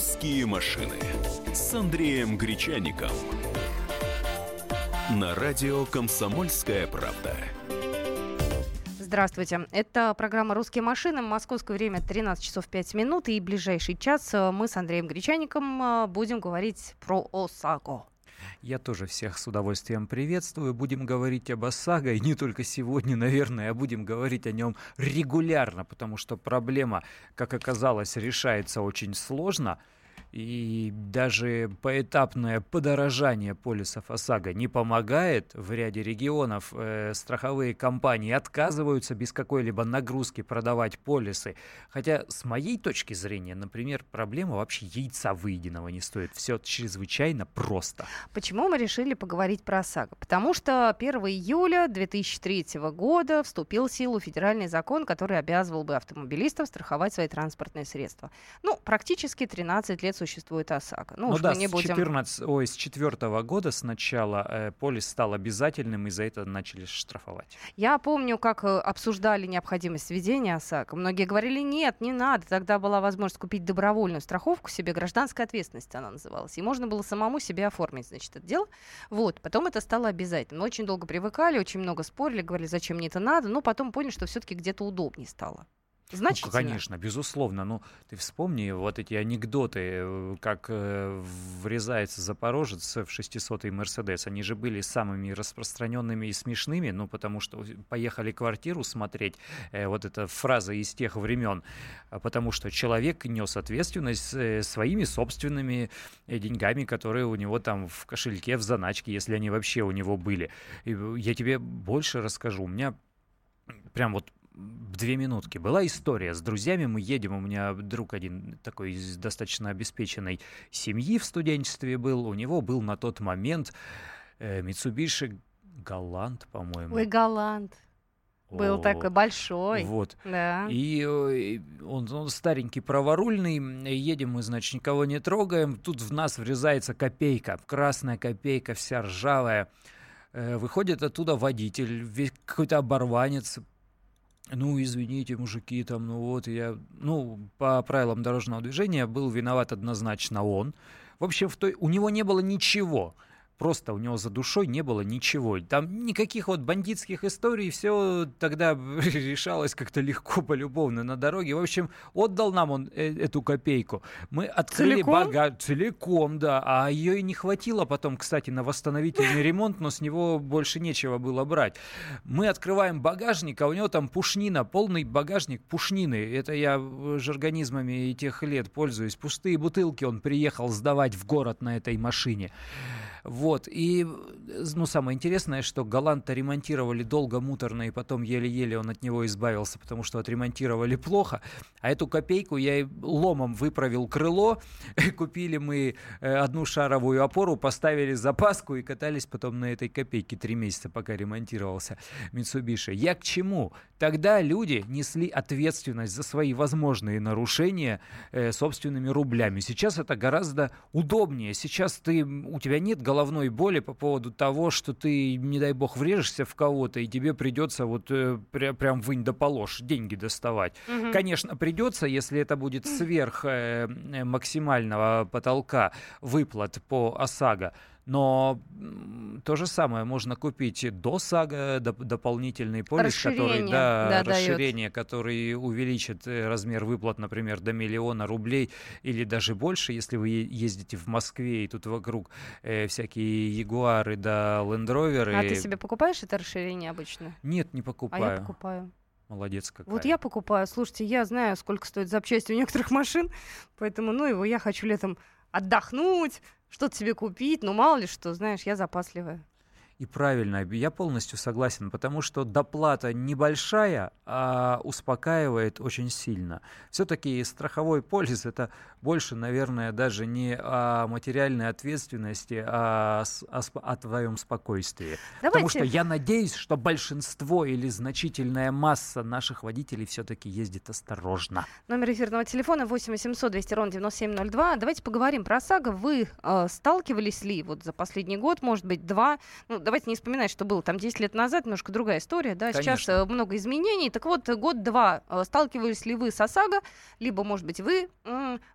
«Русские машины» с Андреем Гречаником. На радио «Комсомольская правда». Здравствуйте. Это программа «Русские машины». Московское время 13 часов 5 минут. И ближайший час э, мы с Андреем Гречаником э, будем говорить про ОСАГО. Я тоже всех с удовольствием приветствую. Будем говорить об ОСАГО, и не только сегодня, наверное, а будем говорить о нем регулярно, потому что проблема, как оказалось, решается очень сложно – и даже поэтапное подорожание полисов ОСАГО не помогает. В ряде регионов э, страховые компании отказываются без какой-либо нагрузки продавать полисы. Хотя, с моей точки зрения, например, проблема вообще яйца выеденного не стоит. Все чрезвычайно просто. Почему мы решили поговорить про ОСАГО? Потому что 1 июля 2003 года вступил в силу федеральный закон, который обязывал бы автомобилистов страховать свои транспортные средства. Ну, практически 13 лет существует ОСАГО. Ну, ну да, не с, будем... 14, ой, с 4 года сначала э, полис стал обязательным, и за это начали штрафовать. Я помню, как э, обсуждали необходимость введения ОСАГО. Многие говорили, нет, не надо. Тогда была возможность купить добровольную страховку себе, гражданская ответственность она называлась. И можно было самому себе оформить, значит, это дело. Вот, потом это стало обязательным. Мы очень долго привыкали, очень много спорили, говорили, зачем мне это надо, но потом поняли, что все-таки где-то удобнее стало. Значит, ну, конечно, безусловно. Ну, ты вспомни вот эти анекдоты, э, как э, врезается Запорожец в 600-й Мерседес. Они же были самыми распространенными и смешными, ну, потому что поехали квартиру смотреть, э, вот эта фраза из тех времен, а потому что человек нес ответственность э, своими собственными э, деньгами, которые у него там в кошельке, в заначке, если они вообще у него были. И я тебе больше расскажу. У меня прям вот две минутки. Была история с друзьями. Мы едем, у меня друг один такой из достаточно обеспеченной семьи в студенчестве был. У него был на тот момент э, Mitsubishi Галант, по-моему. Ой, Галант. Был О, такой большой. Вот. Да. И э, он, он старенький, праворульный. Едем мы, значит, никого не трогаем. Тут в нас врезается копейка. Красная копейка, вся ржавая. Э, выходит оттуда водитель, какой-то оборванец, ну, извините, мужики, там, ну вот, я, ну, по правилам дорожного движения был виноват однозначно он. В общем, в той, у него не было ничего. Просто у него за душой не было ничего. Там никаких вот бандитских историй, все тогда решалось как-то легко, полюбовно на дороге. В общем, отдал нам он э эту копейку. Мы открыли багаж целиком, да. А ее и не хватило потом, кстати, на восстановительный ремонт, но с него больше нечего было брать. Мы открываем багажник, а у него там пушнина, полный багажник пушнины. Это я жаргонизмами тех лет пользуюсь. Пустые бутылки он приехал сдавать в город на этой машине. Вот. И, ну, самое интересное, что Галанта ремонтировали долго, муторно, и потом еле-еле он от него избавился, потому что отремонтировали плохо. А эту копейку я ломом выправил крыло, купили мы э, одну шаровую опору, поставили запаску и катались потом на этой копейке три месяца, пока ремонтировался Mitsubishi. Я к чему? Тогда люди несли ответственность за свои возможные нарушения э, собственными рублями. Сейчас это гораздо удобнее. Сейчас ты, у тебя нет головной боли по поводу того, что ты, не дай бог, врежешься в кого-то, и тебе придется вот э, пря- прям вынь да положь деньги доставать. Угу. Конечно, придется, если это будет сверх э, максимального потолка выплат по ОСАГО. Но то же самое можно купить до САГА доп- дополнительный полис, который да, да, расширение, дает. который увеличит э, размер выплат, например, до миллиона рублей или даже больше, если вы ездите в Москве и тут вокруг э, всякие Ягуары да Лендроверы. А ты себе покупаешь это расширение обычно? Нет, не покупаю. А я покупаю. Молодец какая. Вот я покупаю. Слушайте, я знаю, сколько стоит запчасти у некоторых машин, поэтому, ну, его я хочу летом отдохнуть, что-то себе купить, ну мало ли что, знаешь, я запасливая. И правильно, я полностью согласен, потому что доплата небольшая, а успокаивает очень сильно. Все-таки страховой полис это больше, наверное, даже не о материальной ответственности, а о, о твоем спокойствии. Давайте. Потому что я надеюсь, что большинство или значительная масса наших водителей все-таки ездит осторожно. Номер эфирного телефона 8 800 200 ровно 9702. Давайте поговорим про ОСАГО. Вы э, сталкивались ли вот за последний год, может быть, два, ну, давайте не вспоминать, что было там 10 лет назад, немножко другая история, да, Конечно. сейчас э, много изменений. Так вот, год-два э, сталкивались ли вы с ОСАГО, либо, может быть, вы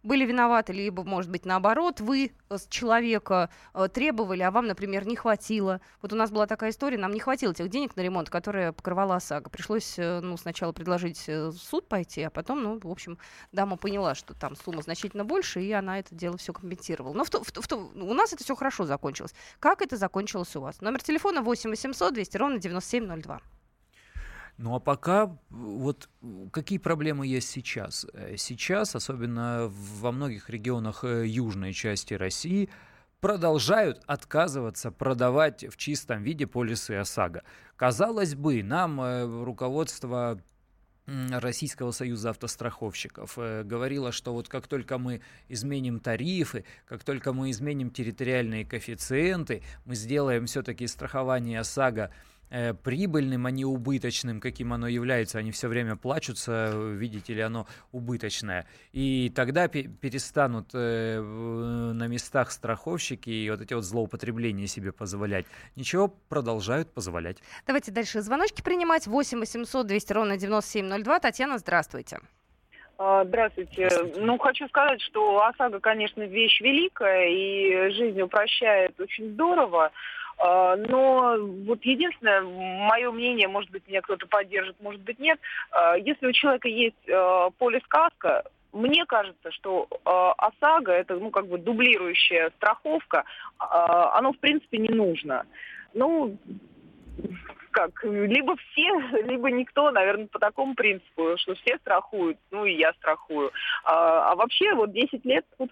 были виноваты, либо, может быть, наоборот, вы э, с человека э, требовали, а вам, например, не хватило. Вот у нас была такая история, нам не хватило тех денег на ремонт, которые покрывала ОСАГО. Пришлось, э, ну, сначала предложить э, в суд пойти, а потом, ну, в общем, дама поняла, что там сумма значительно больше, и она это дело все компенсировала. Но в то- в то- в то- у нас это все хорошо закончилось. Как это закончилось у вас? Номер телефона 8 800 200 ровно 9702. Ну а пока вот какие проблемы есть сейчас? Э, Сейчас, особенно во многих регионах э, южной части России, продолжают отказываться продавать в чистом виде полисы ОСАГО. Казалось бы, нам э, руководство Российского союза автостраховщиков э, говорила, что вот как только мы изменим тарифы, как только мы изменим территориальные коэффициенты, мы сделаем все-таки страхование ОСАГО э, прибыльным, а не убыточным, каким оно является. Они все время плачутся, видите ли, оно убыточное. И тогда пе- перестанут э, на местах страховщики и вот эти вот злоупотребления себе позволять. Ничего, продолжают позволять. Давайте дальше звоночки принимать. 8 800 200 ровно 9702. Татьяна, здравствуйте. А, Здравствуйте. Здравствуйте. Ну, хочу сказать, что ОСАГО, конечно, вещь великая, и жизнь упрощает очень здорово. А, Но вот единственное, мое мнение, может быть, меня кто-то поддержит, может быть, нет. а, Если у человека есть э, полис каска, мне кажется, что ОСАГО, это, ну, как бы дублирующая страховка, а, оно, в принципе, не нужно. Ну, как, либо все, либо никто, наверное, по такому принципу, что все страхуют, ну и я страхую. А, а вообще вот 10 лет тут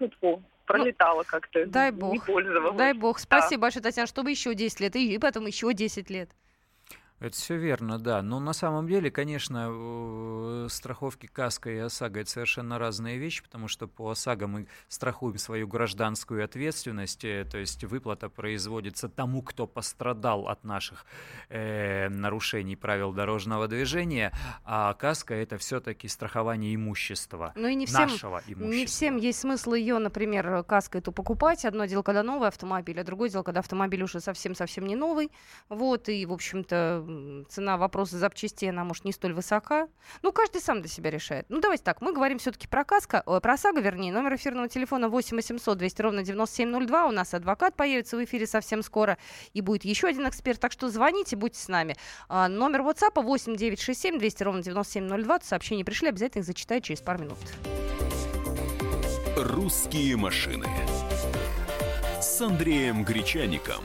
вот пролетало как-то. дай Не бог. пользовалась. Дай бог. Спасибо большое, Татьяна, чтобы еще 10 лет, и, и потом еще 10 лет. Это все верно, да. Но на самом деле, конечно, страховки КАСКО и ОСАГО это совершенно разные вещи, потому что по ОСАГО мы страхуем свою гражданскую ответственность, э, то есть выплата производится тому, кто пострадал от наших э, нарушений правил дорожного движения, а КАСКО это все-таки страхование имущества. Ну и не всем, нашего имущества. не всем есть смысл ее, например, каской эту покупать. Одно дело, когда новый автомобиль, а другое дело, когда автомобиль уже совсем-совсем не новый. Вот, и, в общем-то, цена вопроса запчастей, она, может, не столь высока. Ну, каждый сам для себя решает. Ну, давайте так, мы говорим все-таки про каска, э, про ОСАГО, вернее. Номер эфирного телефона 8 800 200 ровно 9702. У нас адвокат появится в эфире совсем скоро. И будет еще один эксперт. Так что звоните, будьте с нами. А, номер WhatsApp 8 967 200 ровно 9702. Сообщения пришли, обязательно их зачитаю через пару минут. «Русские машины» с Андреем Гречаником.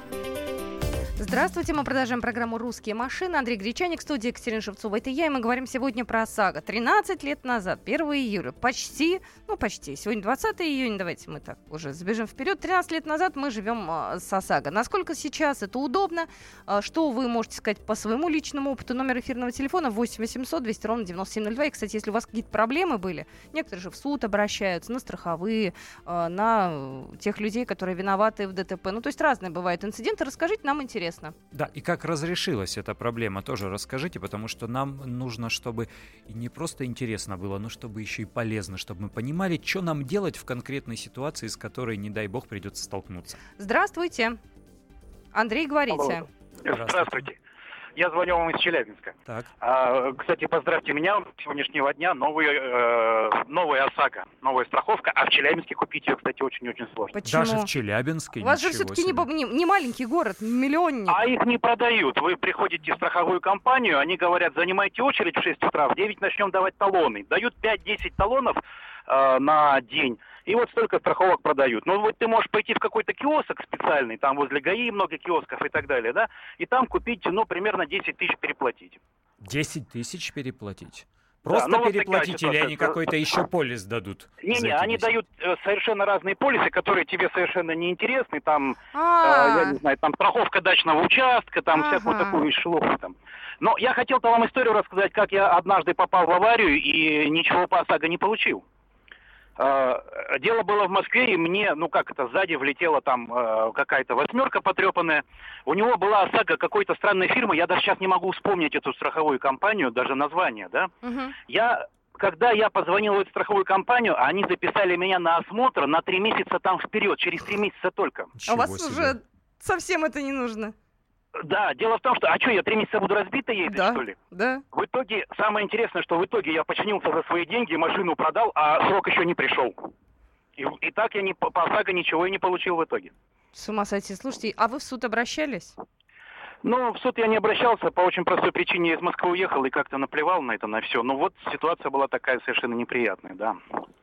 Здравствуйте, мы продолжаем программу «Русские машины». Андрей Гречаник, в студии Екатерина Шевцова. Это я, и мы говорим сегодня про ОСАГО. 13 лет назад, 1 июля, почти, ну почти, сегодня 20 июня, давайте мы так уже забежим вперед. 13 лет назад мы живем а, с ОСАГО. Насколько сейчас это удобно? А, что вы можете сказать по своему личному опыту? Номер эфирного телефона 8 800 200 ровно 9702. И, кстати, если у вас какие-то проблемы были, некоторые же в суд обращаются, на страховые, а, на э, тех людей, которые виноваты в ДТП. Ну, то есть разные бывают инциденты. Расскажите, нам интересно. Да, и как разрешилась эта проблема, тоже расскажите, потому что нам нужно, чтобы не просто интересно было, но чтобы еще и полезно, чтобы мы понимали, что нам делать в конкретной ситуации, с которой, не дай бог, придется столкнуться. Здравствуйте. Андрей, говорите. Алло. Здравствуйте. Я звоню вам из Челябинска. Так, А, кстати, поздравьте меня с сегодняшнего дня. Новый, э, новая ОСАГО, новая страховка. А в Челябинске купить ее, кстати, очень-очень сложно. Почему? даже в Челябинске У вас же все-таки не, не- не маленький город, миллионник. А их не продают. Вы приходите в страховую компанию, они говорят, занимайте очередь в 6 утра, в 9 начнем давать талоны. Дают 5-10 талонов э, на день. И вот столько страховок продают. Ну вот ты можешь пойти в какой-то киоск специальный, там возле ГАИ много киосков и так далее, да, и там купить, ну, примерно 10 тысяч переплатить. 10 тысяч переплатить? Просто ну вот такая переплатить или они какой-то еще полис дадут? Не-не, они 10? дают э, совершенно разные полисы, которые тебе совершенно не интересны. Там, э, А, я не знаю, там страховка дачного участка, там всякую Ага. такую шелуху там. Но я хотел-то вам историю рассказать, как я однажды попал в аварию и ничего по ОСАГО не получил. Э, дело было в Москве, и мне, ну как это, сзади влетела там э, какая-то восьмерка потрепанная. У него была ОСАГО какой-то странной фирмы, я даже сейчас не могу вспомнить эту страховую компанию, даже название, да. Мгм. Я, когда я позвонил в эту страховую компанию, они записали меня на осмотр на три месяца там вперед, через три месяца только. А у вас себе. уже совсем это не нужно. Да, дело в том, что, а что, я три месяца буду разбито ездить, Да. что ли? Да? В итоге, самое интересное, что в итоге я починился за свои деньги, машину продал, а срок еще не пришел. И, и так я не, по ОСАГО ничего и не получил в итоге. С ума сойти. Слушайте, а вы в суд обращались? Но в суд я не обращался, по очень простой причине я из Москвы уехал и как-то наплевал на это, на все. Ну вот ситуация была такая совершенно неприятная, да.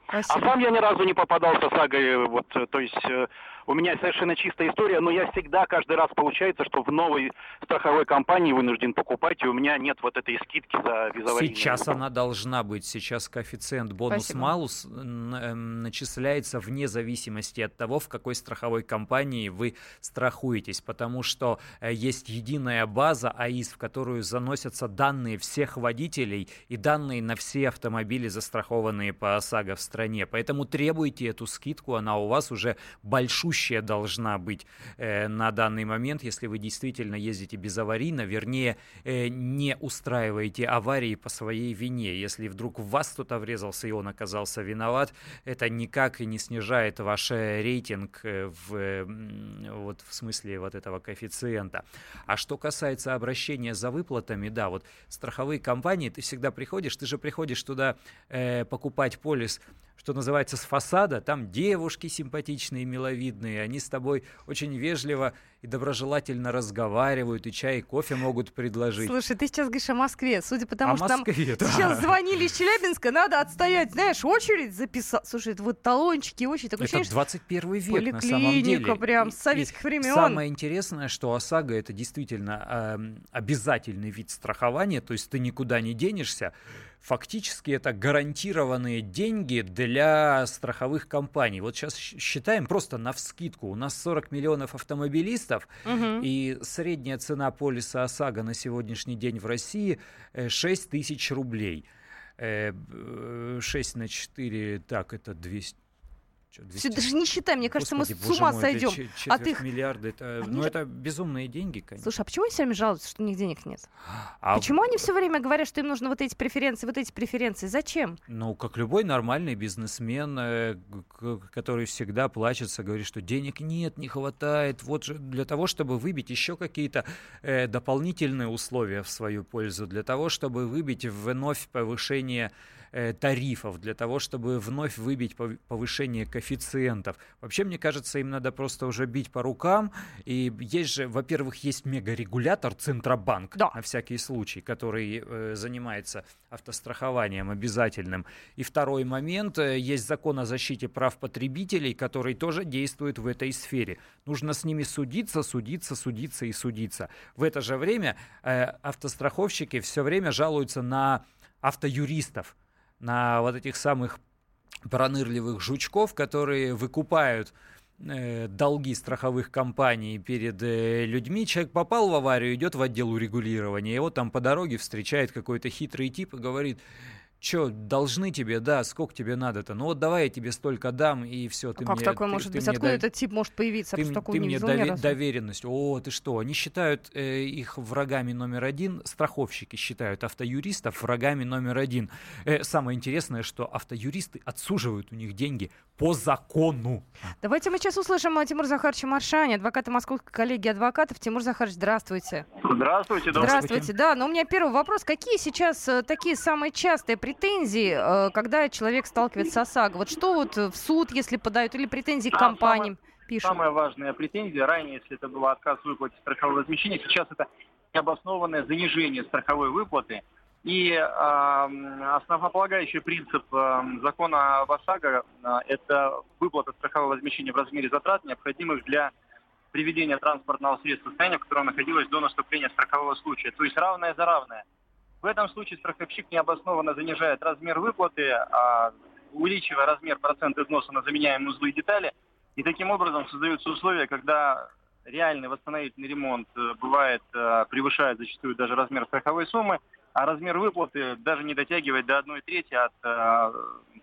А Спасибо. сам я ни разу не попадался с АГой, вот, э, то есть э, у меня совершенно чистая история, но я всегда, каждый раз получается, что в новой страховой компании вынужден покупать, и у меня нет вот этой скидки за визовые. Сейчас она должна быть. Сейчас коэффициент бонус-малус эм, начисляется вне зависимости от того, в какой страховой компании вы страхуетесь, потому что э, есть единая база АИС, в которую заносятся данные всех водителей и данные на все автомобили, застрахованные по ОСАГО в стране. Поэтому требуйте эту скидку, она у вас уже большущая должна быть э, на данный момент, если вы действительно ездите безаварийно, вернее, э, не устраиваете аварии по своей вине. Если вдруг в вас кто-то врезался и он оказался виноват, это никак и не снижает ваш э, рейтинг в, вот, в смысле вот этого коэффициента. А что касается обращения за выплатами, да, вот страховые компании, ты всегда приходишь, ты же приходишь туда э, покупать полис, что называется, с фасада, там девушки симпатичные, миловидные, они с тобой очень вежливо и доброжелательно разговаривают, и чай, и кофе могут предложить. Слушай, ты сейчас говоришь о Москве. Судя по тому, О что нам Москве, да. сейчас звонили из Челябинска, надо отстоять, знаешь, очередь записать. Слушай, это вот талончики, очередь. Такое Это ощущение, что 21 век на самом деле. прям И- с и советских времен. Самое интересное, что ОСАГО это действительно эм, обязательный вид страхования, то есть ты никуда не денешься. Фактически это гарантированные деньги для страховых компаний. Вот сейчас считаем просто на вскидку. У нас 40 миллионов автомобилистов, Мгм. и средняя цена полиса ОСАГО на сегодняшний день в России э, 6 тысяч рублей. Э, б- э, 6 на 4, так, это 200... 200 даже не считай, мне кажется, мы Господи, с боже ума мой, сойдем. Это ты их- миллиарда, это, Они ну, это безумные деньги, конечно. Слушай, а почему они все время жалуются, что у них денег нет? А Почему они все время говорят, что им нужны вот эти преференции, вот эти преференции? Зачем? Ну, как любой нормальный бизнесмен, э, который всегда плачется, говорит, что денег нет, не хватает. Вот же для того, чтобы выбить еще какие-то э, дополнительные условия в свою пользу, для того, чтобы выбить вновь повышение э, тарифов, для того, чтобы вновь выбить пов- повышение коэффициентов. Вообще, мне кажется, им надо просто уже бить по рукам. И есть же, во-первых, есть мегарегулятор Центробанк, Да. на всякий случай, который э, занимается автострахованием обязательным. И второй момент, э, есть закон о защите прав потребителей, который тоже действует в этой сфере. Нужно с ними судиться, судиться, судиться и судиться. В это же время э, автостраховщики все время жалуются на автоюристов, на вот этих самых пронырливых жучков, которые выкупают э, долги страховых компаний перед э, людьми. Человек попал в аварию, идет в отдел урегулирования, его там по дороге встречает какой-то хитрый тип и говорит, что, должны тебе, да, сколько тебе надо-то? Ну вот давай я тебе столько дам, и все, ты А как мне... такое ты- может ты быть? Откуда дов- этот тип может появиться? ты, такого ты не мне дове- доверенность. О, ты что? Они считают э, их врагами номер один, страховщики считают автоюристов врагами номер один. Э, самое интересное, что автоюристы отсуживают у них деньги по закону. Давайте мы сейчас услышим э, Тимур Захаровича Маршани, адвоката Московской коллегии адвокатов. Тимур Захарович, здравствуйте. Здравствуйте, Здравствуйте. Да, но у меня первый вопрос. Какие сейчас э, такие самые частые претензии, э, когда человек сталкивается с ОСАГО? Вот что вот в суд, если подают, или претензии к компаниям пишут? Самая важная претензия, ранее, если это было отказ в выплате страхового возмещения, сейчас это необоснованное занижение страховой выплаты. И э, основополагающий принцип э, закона об ОСАГО э, это выплата страхового возмещения в размере затрат, необходимых для приведения транспортного средства в состояние, в котором находилось до наступления страхового случая. То есть равное за равное. В этом случае страховщик необоснованно занижает размер выплаты, а, увеличивая размер процента износа на заменяемые узлы и детали, и таким образом создаются условия, когда реальный восстановительный ремонт э, бывает э, превышает зачастую даже размер страховой суммы, а размер выплаты даже не дотягивает до одной трети от э,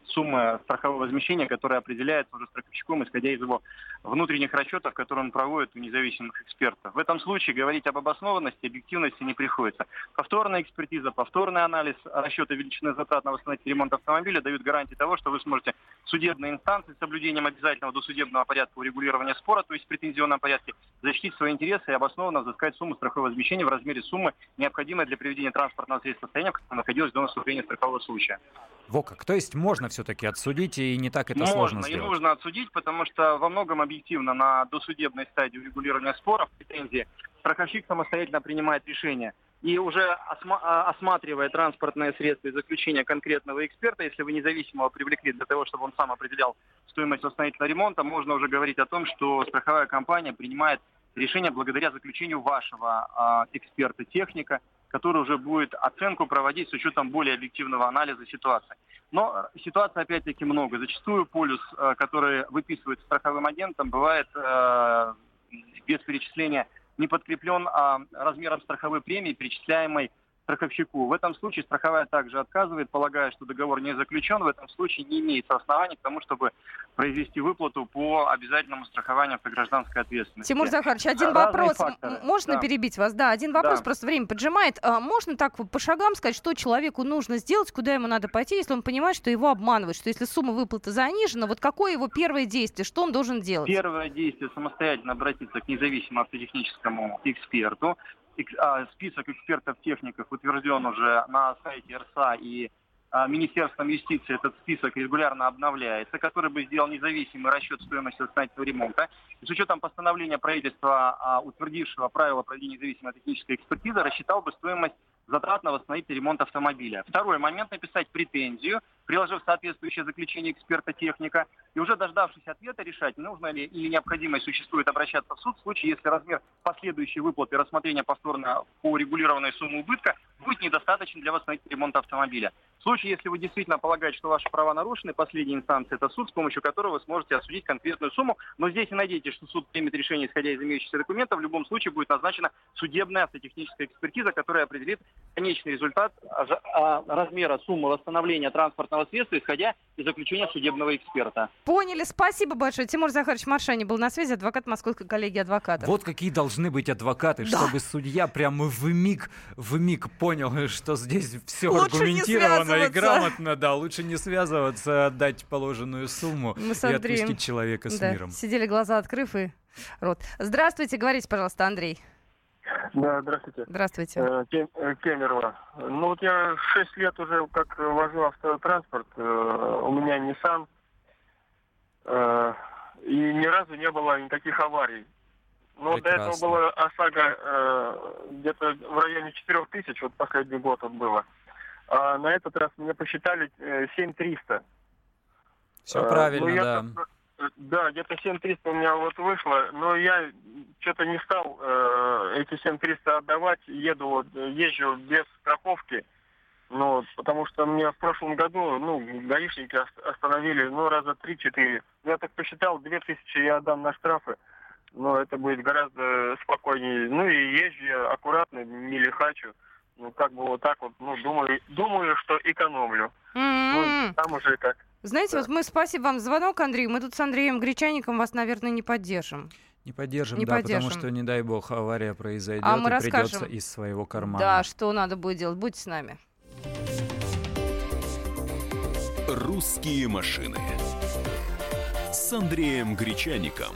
суммы страхового возмещения, которая определяется уже страховщиком, исходя из его внутренних расчетов, которые он проводит у независимых экспертов. В этом случае говорить об обоснованности, объективности не приходится. Повторная экспертиза, повторный анализ расчета величины затрат на восстановительный ремонт автомобиля дают гарантии того, что вы сможете в судебной инстанции с соблюдением обязательного досудебного порядка урегулирования спора, то есть в претензионном порядке, защитить свои интересы и обоснованно взыскать сумму страхового возмещения в размере суммы, необходимой для приведения транспортного средства в состояние, в котором находилось до наступления страхового случая. Во как. То есть можно все-таки отсудить, и не так это можно, сложно и сделать? нужно отсудить, потому что во многом объективно на досудебной стадии урегулирования споров, претензии, страховщик самостоятельно принимает решение. И уже осма- а, осматривая транспортное средство и заключение конкретного эксперта, если вы независимого привлекли для того, чтобы он сам определял стоимость восстановительного ремонта, можно уже говорить о том, что страховая компания принимает решение благодаря заключению вашего а, эксперта-техника, который уже будет оценку проводить с учетом более объективного анализа ситуации. Но ситуаций опять-таки много. Зачастую полюс, э, который выписывает страховым агентом, бывает э, без перечисления не подкреплен а, размером страховой премии, перечисляемой страховщику. В этом случае страховая также отказывает, полагая, что договор не заключен. В этом случае не имеется оснований к тому, чтобы произвести выплату по обязательному страхованию автогражданской ответственности. Тимур Захарович, один Разные вопрос. факторы. Можно Да. перебить вас? Да, один вопрос, Да. просто время поджимает. А можно так по шагам сказать, что человеку нужно сделать, куда ему надо пойти, если он понимает, что его обманывают, что если сумма выплаты занижена, вот какое его первое действие, что он должен делать? Первое действие самостоятельно обратиться к независимому автотехническому эксперту. А, Список экспертов-техников утвержден уже на сайте РСА и а, Министерством юстиции этот список регулярно обновляется, который бы сделал независимый расчет стоимости восстановительного ремонта. И с учетом постановления правительства, а, утвердившего правила проведения независимой технической экспертизы, рассчитал бы стоимость затрат на восстановительный ремонт автомобиля. Второй момент – написать претензию, приложив соответствующее заключение эксперта-техника, и уже дождавшись ответа решать, нужно ли или необходимо существует обращаться в суд в случае, если размер последующей выплаты рассмотрения повторно по регулированной сумме убытка будет недостаточен для восстановительного ремонта автомобиля. В случае, если вы действительно полагаете, что ваши права нарушены, последняя инстанция – это суд, с помощью которого вы сможете осудить конкретную сумму, но здесь не надейтесь, что суд примет решение, исходя из имеющихся документов, в любом случае будет назначена судебная автотехническая экспертиза, которая определит конечный результат а, а, размера суммы восстановления транспортного средства, исходя из заключения судебного эксперта. Поняли, спасибо большое. Тимур Захарович Маршани был на связи, адвокат Московской коллегии адвокатов. Вот какие должны быть адвокаты, Да. чтобы судья прямо в миг, в миг понял, что здесь все Лучше не аргументировано и связываться. грамотно, да, лучше не связываться, отдать положенную сумму Мы с и Андреем, отпустить человека с да, миром. сидели глаза открыв и рот. Здравствуйте, говорите, пожалуйста, Андрей. Да, здравствуйте. Здравствуйте. Э, э, Кемерово. Ну вот я 6 лет уже как вожу автотранспорт. э, У меня Nissan. э, И ни разу не было никаких аварий. Ну, вот до этого Прекрасно. была ОСАГО э, где-то в районе 4 тысяч, вот последний год вот было. А на этот раз мне посчитали э, 7300. Все Э, ну, правильно, да. э, Да, где-то 7300 у меня вот вышло, но я что-то не стал э, эти 7300 отдавать, еду, вот, э, езжу без страховки, ну, потому что мне в прошлом году, ну, гаишники ос- остановили, ну, раза 3-4. Я так посчитал, 2000 я отдам на штрафы, но это будет гораздо спокойнее. Ну, и езжу я аккуратно, не лихачу. Ну, как бы вот так вот, ну, думаю, думаю, что экономлю. Ну, М-м-м. там уже как. Знаете, да. вот мы спасибо вам за звонок, Андрей. Мы тут с Андреем Гречаником вас, наверное, не поддержим. Не поддержим, Не да, поддержим. потому что, не дай бог, авария произойдет, А мы и придется расскажем. из своего кармана. Да, что надо будет делать? Будьте с нами. «Русские машины» с Андреем Гречаником.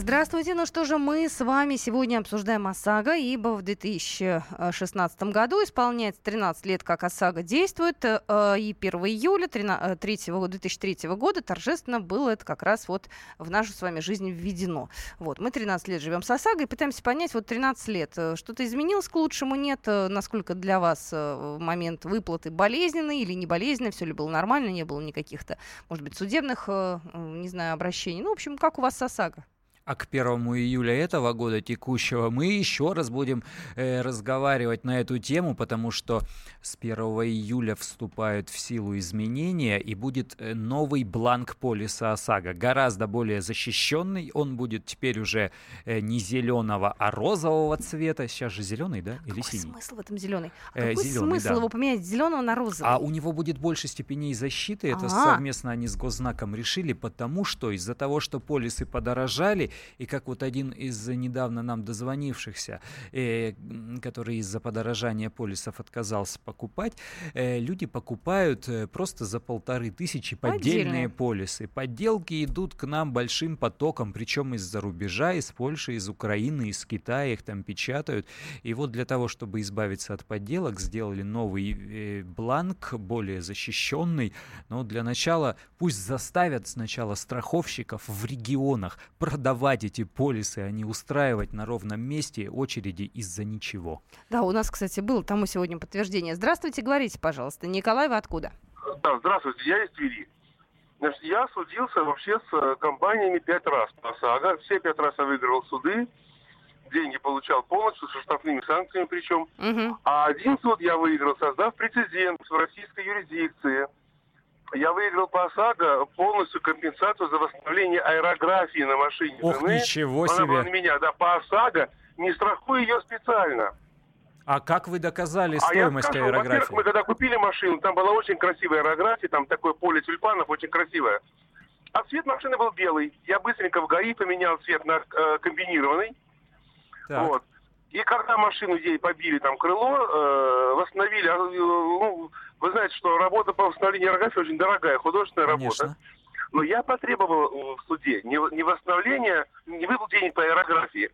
Здравствуйте. Ну что же, мы с вами сегодня обсуждаем ОСАГО, ибо в 2016 году исполняется 13 лет, как ОСАГО действует, э, и 1 июля 3 2003 года торжественно было это как раз вот в нашу с вами жизнь введено. Вот, мы 13 лет живем с ОСАГО и пытаемся понять, вот 13 лет, э, что-то изменилось к лучшему, нет, Э, насколько для вас э, момент выплаты болезненный или не болезненный, все ли было нормально, не было никаких-то, может быть, судебных, э, э, не знаю, обращений. Ну, в общем, как у вас с ОСАГО? А к 1 июля этого года текущего мы еще раз будем э, разговаривать на эту тему, потому что с 1 июля вступают в силу изменения и будет э, новый бланк полиса ОСАГО, гораздо более защищенный. Он будет теперь уже э, не зеленого, а розового цвета. Сейчас же зеленый, да? Или Какой синий? смысл в этом зеленый? А Э, какой зелёный, смысл да. его поменять с зеленого на розовый? А у него будет больше степеней защиты. Это А. совместно они с госзнаком решили, потому что из-за того, что полисы подорожали, и как вот один из недавно нам дозвонившихся, э, который из-за подорожания полисов отказался покупать, э, люди покупают э, просто за полторы тысячи поддельные Поддельные. полисы. Подделки идут к нам большим потоком, причем из-за рубежа, из Польши, из Украины, из Китая их там печатают. И вот для того, чтобы избавиться от подделок, сделали новый э, бланк, более защищенный. Но для начала пусть заставят сначала страховщиков в регионах продавать эти полисы, а не устраивать на ровном месте очереди из-за ничего. Да, у нас, кстати, было тому сегодня подтверждение. Здравствуйте, говорите, пожалуйста. Николай, вы откуда? Да, здравствуйте, я из Твери. Значит, я судился вообще с э, компаниями пять раз по ОСАГО. Все пять раз я выигрывал суды. Деньги получал полностью, со штрафными санкциями причем. Мгм. А один суд я выиграл, создав прецедент в российской юрисдикции. Я выиграл по ОСАГО полностью компенсацию за восстановление аэрографии на машине Ох, жены. ничего Она была на себе! меня, да, по ОСАГО, не страхуя ее специально. А как вы доказали А я стоимость скажу, во-первых, аэрографии? мы когда купили машину, там была очень красивая аэрография, там такое поле тюльпанов, очень красивое. А цвет машины был белый. Я быстренько в ГАИ поменял цвет на э, комбинированный. Так. Вот. И когда машину ей побили там крыло, э, восстановили, а, э, ну, вы знаете, что работа по восстановлению аэрографии очень дорогая, художественная работа. Конечно. Но я потребовал в суде не, не восстановления, не выплат денег по аэрографии,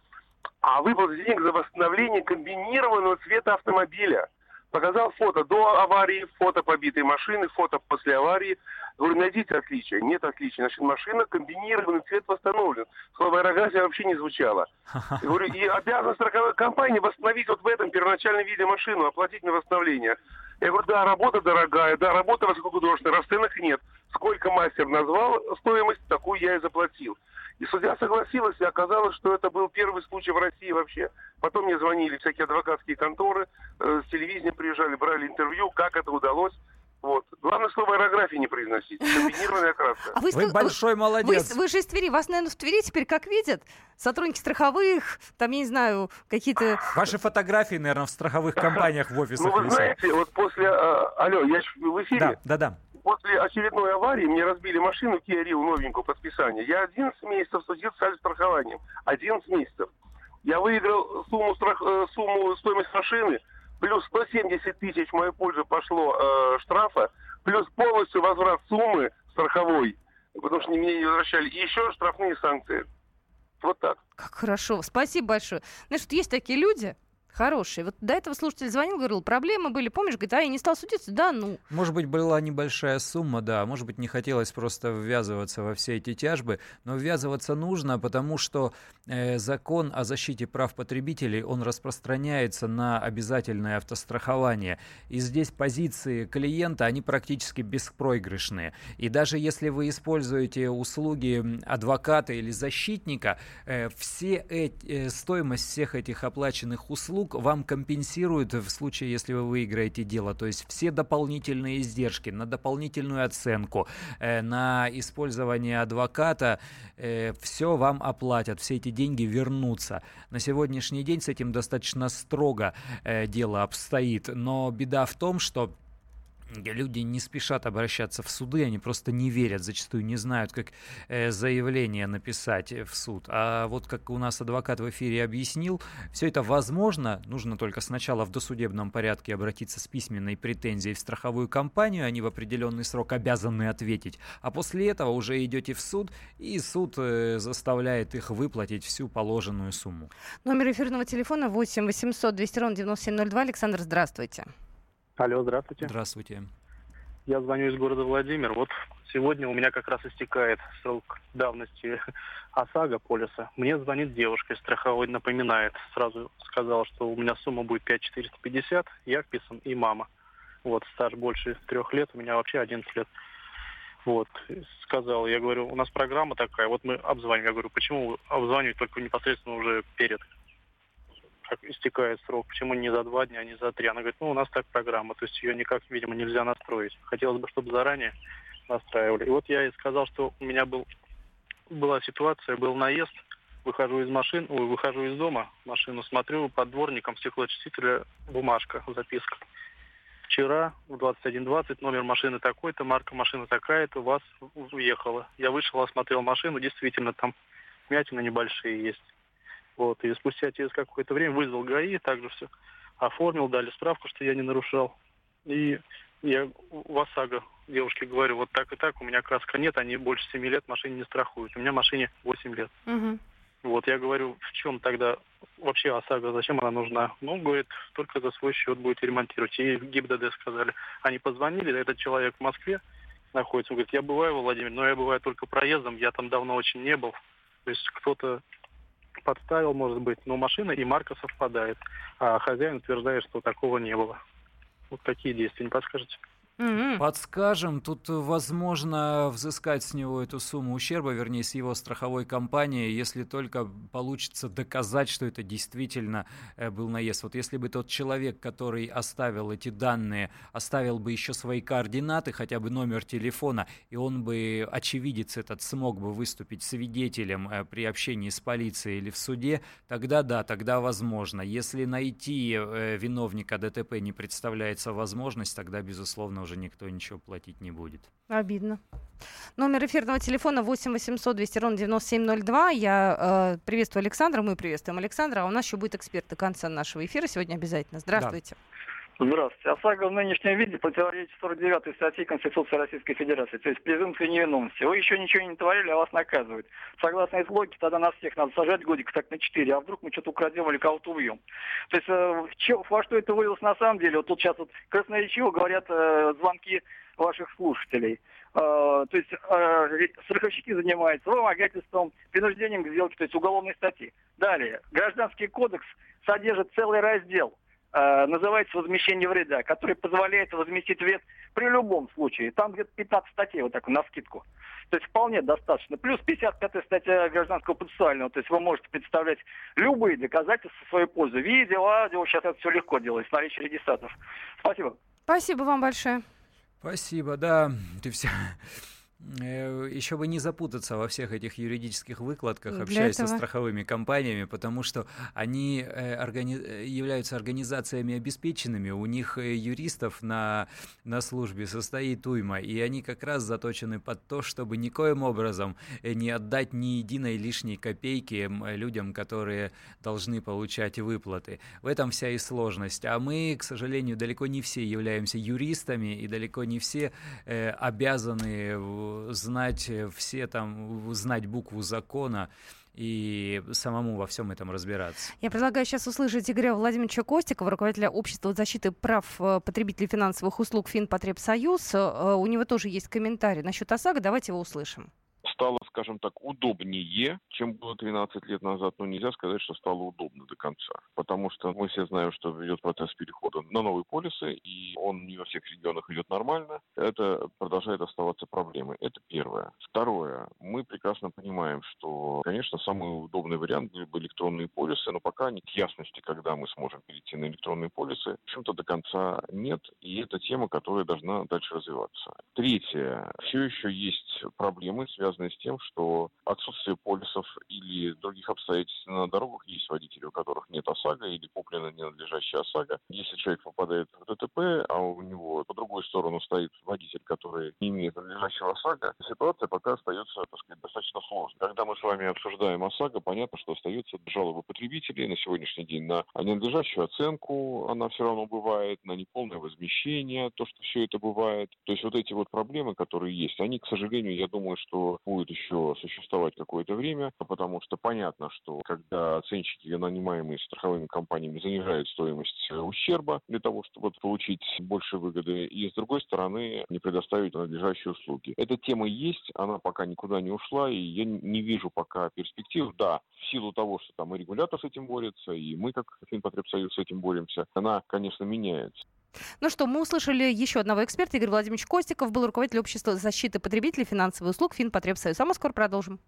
а выплат денег за восстановление комбинированного цвета автомобиля. Показал фото до аварии, фото побитой машины, фото после аварии. Говорю, найдите отличия. Нет отличий. Значит, машина, комбинированный цвет восстановлен. Слово аэрография вообще не звучало. Я говорю, и обязана страховая компания восстановить вот в этом первоначальном виде машину, оплатить мне восстановление. Я говорю, да, работа дорогая, да, работа высокохудожественная, расценок нет. Сколько мастер назвал стоимость, такую я и заплатил. И судья согласилась, и оказалось, что это был первый случай в России вообще. Потом мне звонили всякие адвокатские конторы, э, с телевидения приезжали, брали интервью, как это удалось. Вот. Главное слово аэрографии не произносить. Комбинированная краска. А вы, Вы большой вы, молодец. вы же из Твери. Вас, наверное, в Твери теперь как видят? Сотрудники страховых, там, я не знаю, какие-то... Ваши фотографии, наверное, в страховых компаниях в Ну, офисах вы висят. знаете, вот после... э, алло, я в эфире. Да, да, да. После очередной аварии мне разбили машину Kia Rio новенькую под списание. Я 11 месяцев судился с страхованием. 11 месяцев. Я выиграл сумму, страх, э, сумму стоимость машины, плюс 170 тысяч в мою пользу пошло э, штрафа, плюс полностью возврат суммы страховой, потому что мне не возвращали, и еще штрафные санкции. Вот так. Как хорошо. Спасибо большое. Вот есть такие люди хорошие. Вот до этого слушатель звонил, говорил, проблемы были. Помнишь, говорит, а я не стал судиться? Да, ну. Может быть, была небольшая сумма, да, может быть, не хотелось просто ввязываться во все эти тяжбы, но ввязываться нужно, потому что э, закон о защите прав потребителей, он распространяется на обязательное автострахование. И здесь позиции клиента, они практически беспроигрышные. И даже если вы используете услуги адвоката или защитника, э, все эти, э, стоимость всех этих оплаченных услуг вам компенсируют в случае, если вы выиграете дело. То есть все дополнительные издержки на дополнительную оценку, э, на использование адвоката, все вам оплатят, все эти деньги вернутся. На сегодняшний день с этим достаточно строго э, дело обстоит, но беда в том, что люди не спешат обращаться в суды, они просто не верят, зачастую не знают, как э, заявление написать э, в суд. А вот как у нас адвокат в эфире объяснил, все это возможно, нужно только сначала в досудебном порядке обратиться с письменной претензией в страховую компанию, они в определенный срок обязаны ответить, а после этого уже идете в суд, и суд э, заставляет их выплатить всю положенную сумму. Номер эфирного телефона 8 800 200 ровно 9702. Александр, здравствуйте. Алло, здравствуйте. Здравствуйте. Я звоню из города Владимир. Вот сегодня у меня как раз истекает срок давности ОСАГО полиса. Мне звонит девушка из страховой, напоминает. Сразу сказала, что у меня сумма будет 5450. Я вписан и мама. Вот, стаж больше трех лет, у меня вообще 11 лет. Вот, сказал, я говорю, у нас программа такая, вот мы обзваниваем. Я говорю, почему обзванивать только непосредственно уже перед, истекает срок, почему не за два дня, а не за три? Она говорит, ну, у нас так программа, то есть ее никак, видимо, нельзя настроить. Хотелось бы, чтобы заранее настраивали. И вот я и сказал, что у меня был, была ситуация, был наезд, выхожу из машины, ой, выхожу из дома, машину смотрю, под дворником стеклоочистителя бумажка, записка вчера в 21.20 номер машины такой-то, марка машины такая-то, у вас уехала. Я вышел, осмотрел машину, действительно, там вмятины небольшие есть. Вот, и спустя через какое-то время вызвал ГАИ, также все оформил, дали справку, что я не нарушал. И я в ОСАГО девушке говорю, вот так и так, у меня краска нет, они больше 7 лет машине не страхуют. У меня машине 8 лет. Угу. Вот, я говорю, в чем тогда вообще ОСАГО, зачем она нужна? Ну, говорит, только за свой счет будете ремонтировать. И ГИБДД сказали. Они позвонили, этот человек в Москве находится. Он говорит, я бываю, Владимир, но я бываю только проездом, я там давно очень не был. То есть кто-то подставил, может быть, но машина и марка совпадает. А хозяин утверждает, что такого не было. Вот такие действия, не подскажете? Mm-hmm. Подскажем, тут возможно взыскать с него эту сумму ущерба, вернее, с его страховой компании, если только получится доказать, что это действительно э, был наезд. Вот если бы тот человек, который оставил эти данные, оставил бы еще свои координаты, хотя бы номер телефона, и он бы, очевидец этот, смог бы выступить свидетелем э, при общении с полицией или в суде, тогда да, тогда возможно. Если найти э, виновника ДТП не представляется возможность, тогда, безусловно, уже никто ничего платить не будет. Обидно. Номер эфирного телефона 8 800 200 ровно 9702. Я э, приветствую Александра, мы приветствуем Александра, а у нас еще будет эксперт до конца нашего эфира сегодня обязательно. Здравствуйте. Да. Здравствуйте. ОСАГО в нынешнем виде противоречит 49 статье Конституции Российской Федерации, то есть презумпции невиновности. Вы еще ничего не творили, а вас наказывают. Согласно этой логике, тогда нас всех надо сажать годик так на 4, а вдруг мы что-то украдем или кого-то убьем. То есть э, че, во что это вылилось на самом деле? Вот тут сейчас вот красноречиво говорят э, звонки ваших слушателей. Uh, то есть uh, страховщики занимаются вымогательством, принуждением к сделке, то есть уголовной статьи. Далее, Гражданский кодекс содержит целый раздел Э, называется возмещение вреда, который позволяет возместить вред при любом случае. Там где-то 15 статей вот так на скидку. То есть вполне достаточно. Плюс 55 статья гражданского процессуального. То есть вы можете представлять любые доказательства в свою пользу. Видео, аудио, сейчас это все легко делать с наличием регистратов. Спасибо. Спасибо вам большое. Спасибо, да. Ты вся Э, еще бы не запутаться во всех этих юридических выкладках, общаясь этого... со страховыми компаниями, потому что они э, органи... являются организациями обеспеченными, у них э, юристов на, на службе состоит уйма, и они как раз заточены под то, чтобы никоим образом не отдать ни единой лишней копейки людям, которые должны получать выплаты. В этом вся и сложность. А мы, к сожалению, далеко не все являемся юристами, и далеко не все э, обязаны знать все там, знать букву закона и самому во всем этом разбираться. Я предлагаю сейчас услышать Игоря Владимировича Костикова, руководителя Общества защиты прав э, потребителей финансовых услуг Финпотребсоюз. Э, у него тоже есть комментарий насчет ОСАГО. Давайте его услышим стало, скажем так, удобнее, чем было 13 лет назад. Но нельзя сказать, что стало удобно до конца. Потому что мы все знаем, что идет процесс перехода на новые полисы, и он не во всех регионах идет нормально. Это продолжает оставаться проблемой. Это первое. Второе. Мы прекрасно понимаем, что, конечно, самый удобный вариант были бы электронные полисы, но пока нет ясности, когда мы сможем перейти на электронные полисы, в общем-то, до конца нет. И это тема, которая должна дальше развиваться. Третье. Все еще есть проблемы, связанные с тем, что отсутствие полисов или других обстоятельств на дорогах есть водители, у которых нет ОСАГО или куплена ненадлежащая ОСАГО. Если человек попадает в ДТП, а у него по другую сторону стоит водитель, который не имеет надлежащего ОСАГО, ситуация пока остается, так сказать, достаточно сложной. Когда мы с вами обсуждаем ОСАГО, понятно, что остаются жалобы потребителей на сегодняшний день на ненадлежащую оценку, она все равно бывает, на неполное возмещение, то, что все это бывает. То есть вот эти вот проблемы, которые есть, они, к сожалению, я думаю, что будет еще существовать какое-то время, потому что понятно, что когда оценщики, нанимаемые страховыми компаниями, занижают стоимость э, ущерба для того, чтобы получить больше выгоды, и с другой стороны не предоставить надлежащие услуги. Эта тема есть, она пока никуда не ушла, и я не вижу пока перспектив. Да, в силу того, что там и регулятор с этим борется, и мы, как Финпотребсоюз, с этим боремся, она, конечно, меняется. Ну что, мы услышали еще одного эксперта. Игорь Владимирович Костиков был руководитель общества защиты потребителей финансовых услуг Финпотребсоюз. А мы скоро продолжим.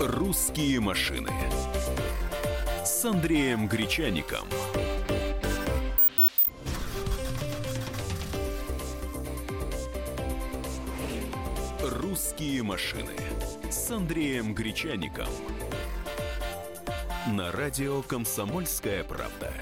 «Русские машины» с Андреем Гречаником. «Русские машины» с Андреем Гречаником. На радио «Комсомольская правда».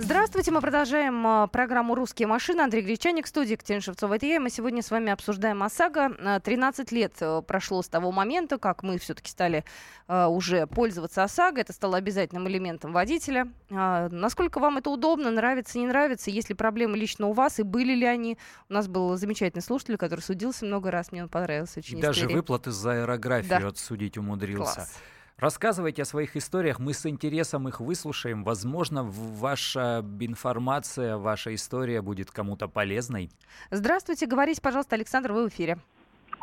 Здравствуйте, мы продолжаем э, программу «Русские машины». Андрей Гречаник, студия Екатерина Шевцова. Это я, и мы сегодня с вами обсуждаем ОСАГО. 13 лет э, прошло с того момента, как мы все-таки стали э, уже пользоваться ОСАГО. Это стало обязательным элементом водителя. Насколько вам это удобно, нравится, не нравится? Есть ли проблемы лично у вас и были ли они? У нас был замечательный слушатель, который судился много раз, мне он понравился очень. Даже история. выплаты за аэрографию Да. отсудить умудрился. Класс. Рассказывайте о своих историях, мы с интересом их выслушаем. Возможно, ваша информация, ваша история будет кому-то полезной. Здравствуйте, говорите, пожалуйста, Александр, вы в эфире.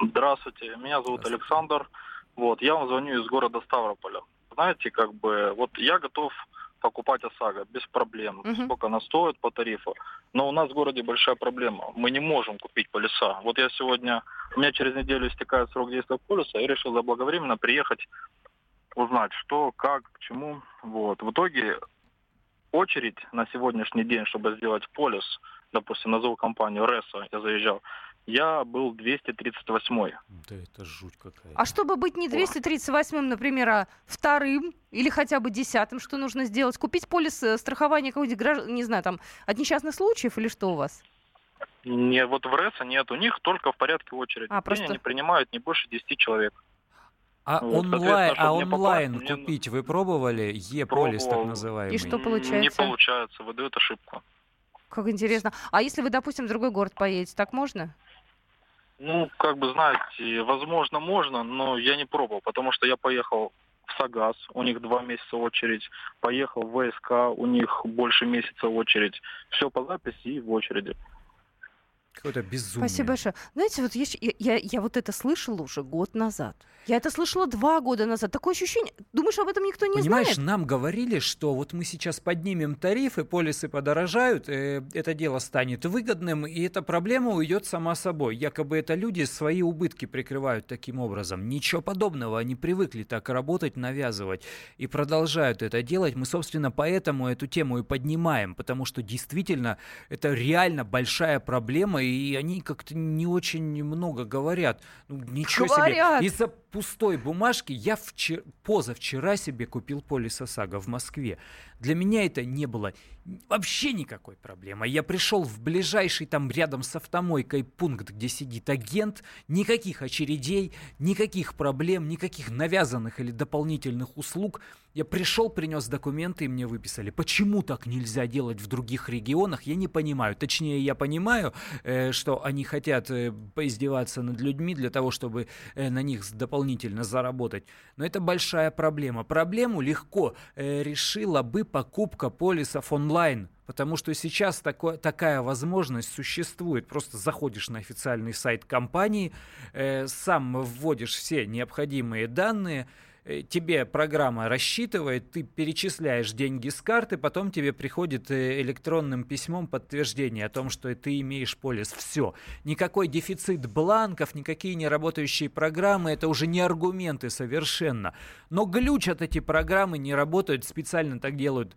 Здравствуйте, меня зовут Александр. Вот, я вам звоню из города Ставрополя. Знаете, как бы, вот я готов покупать ОСАГО без проблем, Мгм. сколько она стоит по тарифу. Но у нас в городе большая проблема. Мы не можем купить полиса. Вот я сегодня, у меня через неделю истекает срок действия полиса, я решил заблаговременно приехать узнать, что, как, к чему. Вот. В итоге очередь на сегодняшний день, чтобы сделать полис, допустим, назову компанию Реса, я заезжал, я был 238 Да это жуть какая. А чтобы быть не 238-м, например, а вторым или хотя бы десятым, что нужно сделать? Купить полис э, страхования какой-нибудь, гражд- не знаю, там, от несчастных случаев или что у вас? Не, вот в Реса нет, у них только в порядке очереди. А, просто- они принимают не больше 10 человек. А Вот, онлайн, соответственно, а чтобы не онлайн попасть, мне купить вы пробовали? Е-полис так называемый. И что Не получается? получается, выдают ошибку. Как интересно. А если вы, допустим, в другой город поедете, так можно? Ну, как бы, знаете, возможно, можно, но я не пробовал, потому что я поехал в Сагаз, у них два месяца очередь, поехал в ВСК, у них больше месяца очередь. Все по записи и в очереди. Какое-то безумие. Спасибо большое. Знаете, вот я, я, я- вот это слышала уже год назад. Я это слышала два года назад. Такое ощущение. Думаешь, об этом никто не Понимаешь, знает? нам говорили, что вот мы сейчас поднимем тарифы, полисы подорожают, э, это дело станет выгодным, и эта проблема уйдет сама собой. Якобы это люди свои убытки прикрывают таким образом. Ничего подобного, они привыкли так работать, навязывать, и продолжают это делать. Мы, собственно, поэтому эту тему и поднимаем, потому что действительно это реально большая проблема, и они как-то не очень много говорят. Ну, ничего Говорят. себе. Из-за пустой бумажки я вчера, позавчера себе купил полис ОСАГО в Москве. Для меня это не было вообще никакой проблемы. Я пришел в ближайший там рядом с автомойкой пункт, где сидит агент, никаких очередей, никаких проблем, никаких навязанных или дополнительных услуг. Я пришел, принес документы и мне выписали. Почему так нельзя делать в других регионах, я не понимаю. Точнее, я понимаю, э, что они хотят э, поиздеваться над людьми для того, чтобы э, на них с- дополнительно заработать. Но это большая проблема. Проблему легко э, решила бы покупка полисов онлайн. Потому что сейчас такое, такая возможность существует. Просто заходишь на официальный сайт компании, э, сам вводишь все необходимые данные, тебе программа рассчитывает, ты перечисляешь деньги с карты, потом тебе приходит э, электронным письмом подтверждение о том, что ты имеешь полис. Все. Никакой дефицит бланков, никакие неработающие программы, это уже не аргументы совершенно. Но глючат эти программы, не работают, специально так делают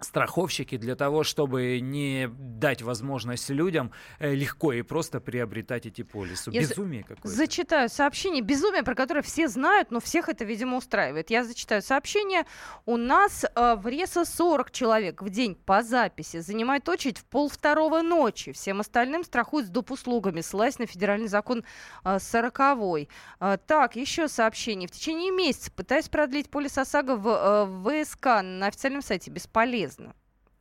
страховщики для того, чтобы не дать возможность людям э, легко и просто приобретать эти полисы. Я Безумие какое-то. Зачитаю сообщение. Безумие, про которое все знают, но всех это, видимо, устраивает. Я зачитаю сообщение. У нас э, в РЕСа 40 человек в день по записи. Занимает очередь в полвторого ночи. Всем остальным страхуют с доп. услугами, ссылаясь на федеральный закон э, 40 Э, Так, еще сообщение. В течение месяца пытаюсь продлить полис ОСАГО в э, ВСК на официальном сайте. Бесполезно.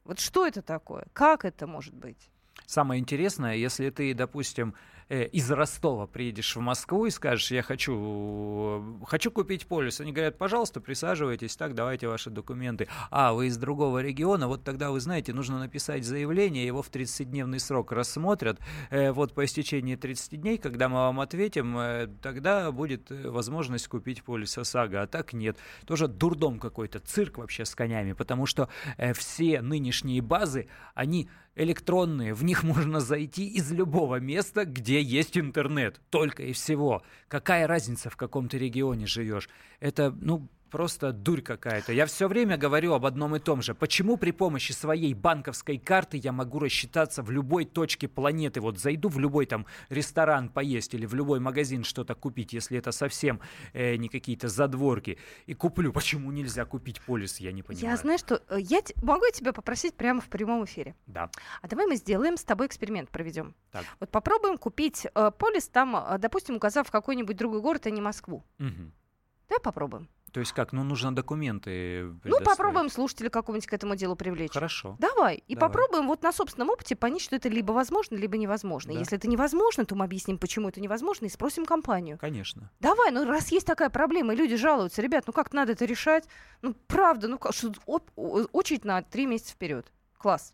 Вот что это такое? Как это может быть? Самое интересное, если ты, допустим, э, из Ростова приедешь в Москву и скажешь, я хочу, хочу купить полис. Они говорят, пожалуйста, присаживайтесь, так, давайте ваши документы. А, вы из другого региона, вот тогда, вы знаете, нужно написать заявление, его в 30-дневный срок рассмотрят. Э, вот по истечении 30 дней, когда мы вам ответим, э, тогда будет возможность купить полис ОСАГО, а так нет. Тоже дурдом какой-то, цирк вообще с конями, потому что все нынешние базы, они электронные, в них можно зайти из любого места, где есть интернет, только и всего. Какая разница, в каком ты регионе живешь? Это, ну, просто дурь какая-то. Я все время говорю об одном и том же. Почему при помощи своей банковской карты я могу рассчитаться в любой точке планеты? Вот зайду в любой там ресторан поесть или в любой магазин что-то купить, если это совсем э, не какие-то задворки, и куплю. Почему нельзя купить полис, я не понимаю. Я знаю, что э, я т- могу я тебя попросить прямо в прямом эфире. Да. А давай мы сделаем с тобой эксперимент, проведем. Так. Вот попробуем купить э, полис там, э, допустим, указав какой-нибудь другой город, а не Москву. Мгм. Давай попробуем. То есть как? Ну, нужно документы Ну, попробуем слушателя какого-нибудь к этому делу привлечь. Хорошо. Давай. И Давай. попробуем вот на собственном опыте понять, что это либо возможно, либо невозможно. Да. Если это невозможно, то мы объясним, почему это невозможно, и спросим компанию. Конечно. Давай, ну раз есть такая проблема, и люди жалуются, ребят, ну как надо это решать? Ну правда, ну как, очередь на три месяца вперед. Класс.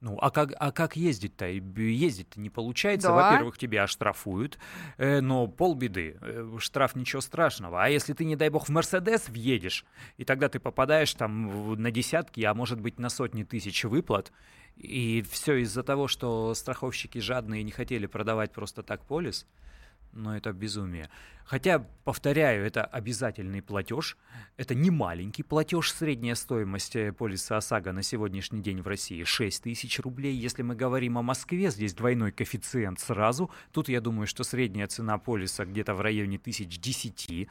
Ну, а как, а как ездить-то? Ездить-то не получается. Да. Во-первых, тебя оштрафуют, э, но полбеды. Э, штраф ничего страшного. А если ты, не дай бог, в Мерседес въедешь, и тогда ты попадаешь там на десятки, а может быть на сотни тысяч выплат, и все из-за того, что страховщики жадные не хотели продавать просто так полис, но это безумие. Хотя, повторяю, это обязательный платеж. Это не маленький платеж. Средняя стоимость э, полиса ОСАГО на сегодняшний день в России 6 тысяч рублей. Если мы говорим о Москве, здесь двойной коэффициент сразу. Тут я думаю, что средняя цена полиса где-то в районе тысяч десяти.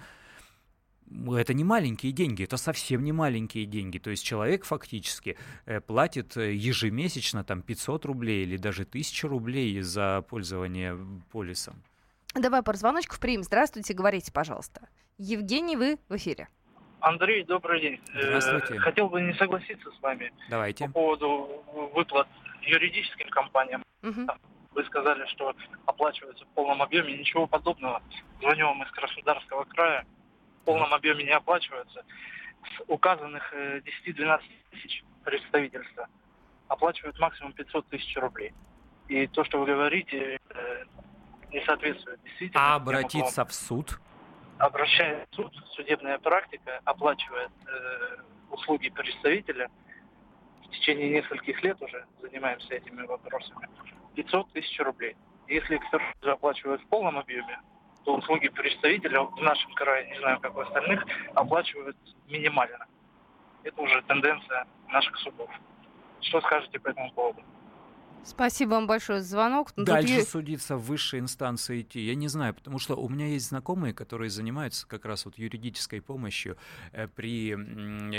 Это не маленькие деньги, это совсем не маленькие деньги. То есть человек фактически э, платит э, ежемесячно там 500 рублей или даже 1000 рублей за пользование полисом. Давай по звоночку примем. Здравствуйте, говорите, пожалуйста. Евгений, вы в эфире. Андрей, добрый день. Э, Здравствуйте. Хотел бы не согласиться с вами Давайте. по поводу выплат юридическим компаниям. Мгм. Вы сказали, что оплачивается в полном объеме. Ничего подобного. Звоню вам из Краснодарского края. В полном объеме не оплачивается. С указанных э, 10-12 тысяч представительства оплачивают максимум 500 тысяч рублей. И то, что вы говорите, э, не соответствует действительно. А обратиться в суд? обращаясь в суд, судебная практика оплачивает э, услуги представителя. В течение нескольких лет уже занимаемся этими вопросами. 500 тысяч рублей. Если экспертизу оплачивают в полном объеме, то услуги представителя в нашем крае, не знаю, как в остальных, оплачивают минимально. Это уже тенденция наших судов. Что скажете по этому поводу? Спасибо вам большое за звонок. Тут Дальше ю- судиться в высшей инстанции идти. Я не знаю, потому что у меня есть знакомые, которые занимаются как раз вот юридической помощью э, при э,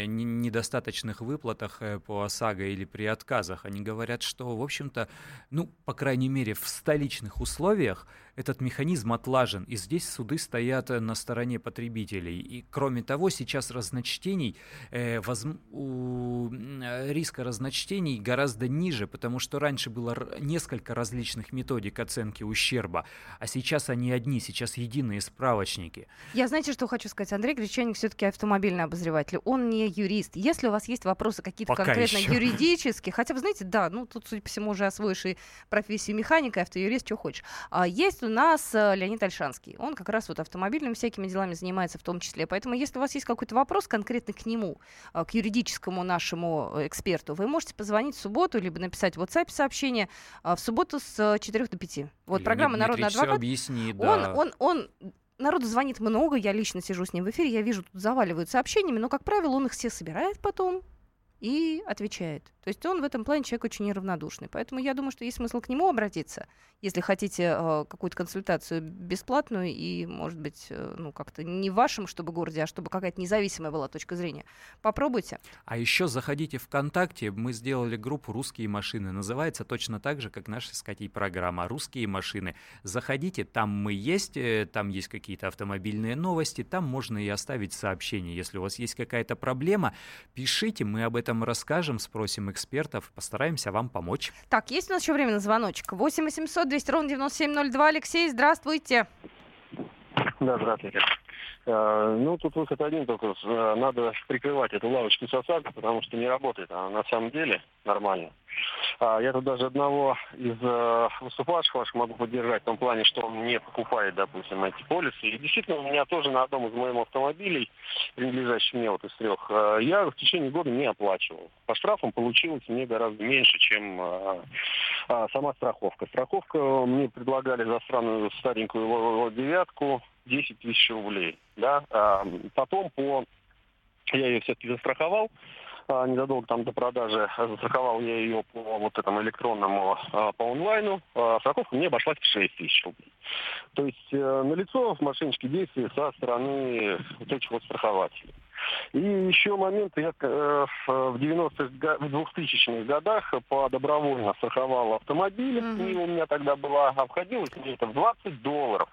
не- недостаточных выплатах э, по ОСАГО или при отказах. Они говорят, что, в общем-то, ну, по крайней мере, в столичных условиях этот механизм отлажен, и здесь суды стоят э, на стороне потребителей. И, кроме того, сейчас разночтений, э, возм- у, э, риска разночтений гораздо ниже, потому что раньше было несколько различных методик оценки ущерба, а сейчас они одни, сейчас единые справочники. Я знаете, что хочу сказать? Андрей Гречаник все-таки автомобильный обозреватель. Он не юрист. Если у вас есть вопросы какие-то Пока конкретно еще. юридические, хотя бы, знаете, да, ну тут, судя по всему, уже освоивший профессию механика, автоюрист, что хочешь. А есть у нас э, Леонид Альшанский. Он как раз вот автомобильными всякими делами занимается в том числе. Поэтому, если у вас есть какой-то вопрос конкретно к нему, э, к юридическому нашему э, эксперту, вы можете позвонить в субботу, либо написать в WhatsApp сообщение в субботу с 4 до 5. Вот Леонид программа «Народный адвокат». объяснит, Он, да. он, он Народу звонит много, я лично сижу с ним в эфире, я вижу, тут заваливают сообщениями, но, как правило, он их все собирает потом и отвечает. То есть он в этом плане человек очень неравнодушный. Поэтому я думаю, что есть смысл к нему обратиться, если хотите э, какую-то консультацию бесплатную и, может быть, э, ну как-то не в вашем, чтобы городе, а чтобы какая-то независимая была точка зрения. Попробуйте. А еще заходите ВКонтакте, мы сделали группу «Русские машины». Называется точно так же, как наша с Катей программа «Русские машины». Заходите, там мы есть, э, там есть какие-то автомобильные новости, там можно и оставить сообщение. Если у вас есть какая-то проблема, пишите, мы об этом этом расскажем, спросим экспертов, постараемся вам помочь. Так, есть у нас еще время на звоночек. 8 800 200 ровно 9702. Алексей, здравствуйте. Да, здравствуйте. Э, Ну, тут выход один только. Э, Надо прикрывать эту лавочку с ОСАГО, потому что не работает она на самом деле нормально. А Я тут даже одного из э, выступавших ваших могу поддержать в том плане, что он не покупает, допустим, эти полисы. И действительно, у меня тоже на одном из моих автомобилей, принадлежащих мне вот из трех, я в течение года не оплачивал. По штрафам получилось мне гораздо меньше, чем э, сама страховка. Страховка мне предлагали за странную старенькую девятку 10 тысяч рублей. Да? А потом по... Я ее все-таки застраховал, а, незадолго там до продажи застраховал я ее по вот этому электронному, а, по онлайну. Страховка мне обошлась в 6 тысяч рублей. То есть э, налицо мошеннические действия со стороны вот этих вот страхователей. И еще момент, я э, в 90-х, го- в 2000-х годах по добровольно страховал автомобиль, и у меня тогда была, обходилось мне это в 20 долларов,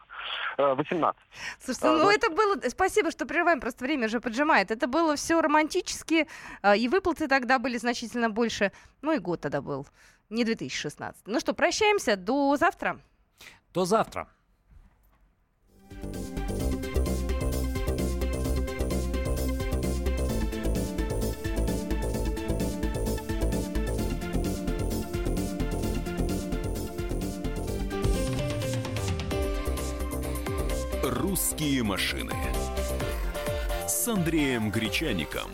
э, 18. Слушайте, А, ну это было... Спасибо, что прерываем, просто время уже поджимает. Это было все романтически, а, и выплаты тогда были значительно больше. Ну и год тогда был, не 2016. Ну что, прощаемся, до завтра. До завтра. «Русские машины» с Андреем Гречаником.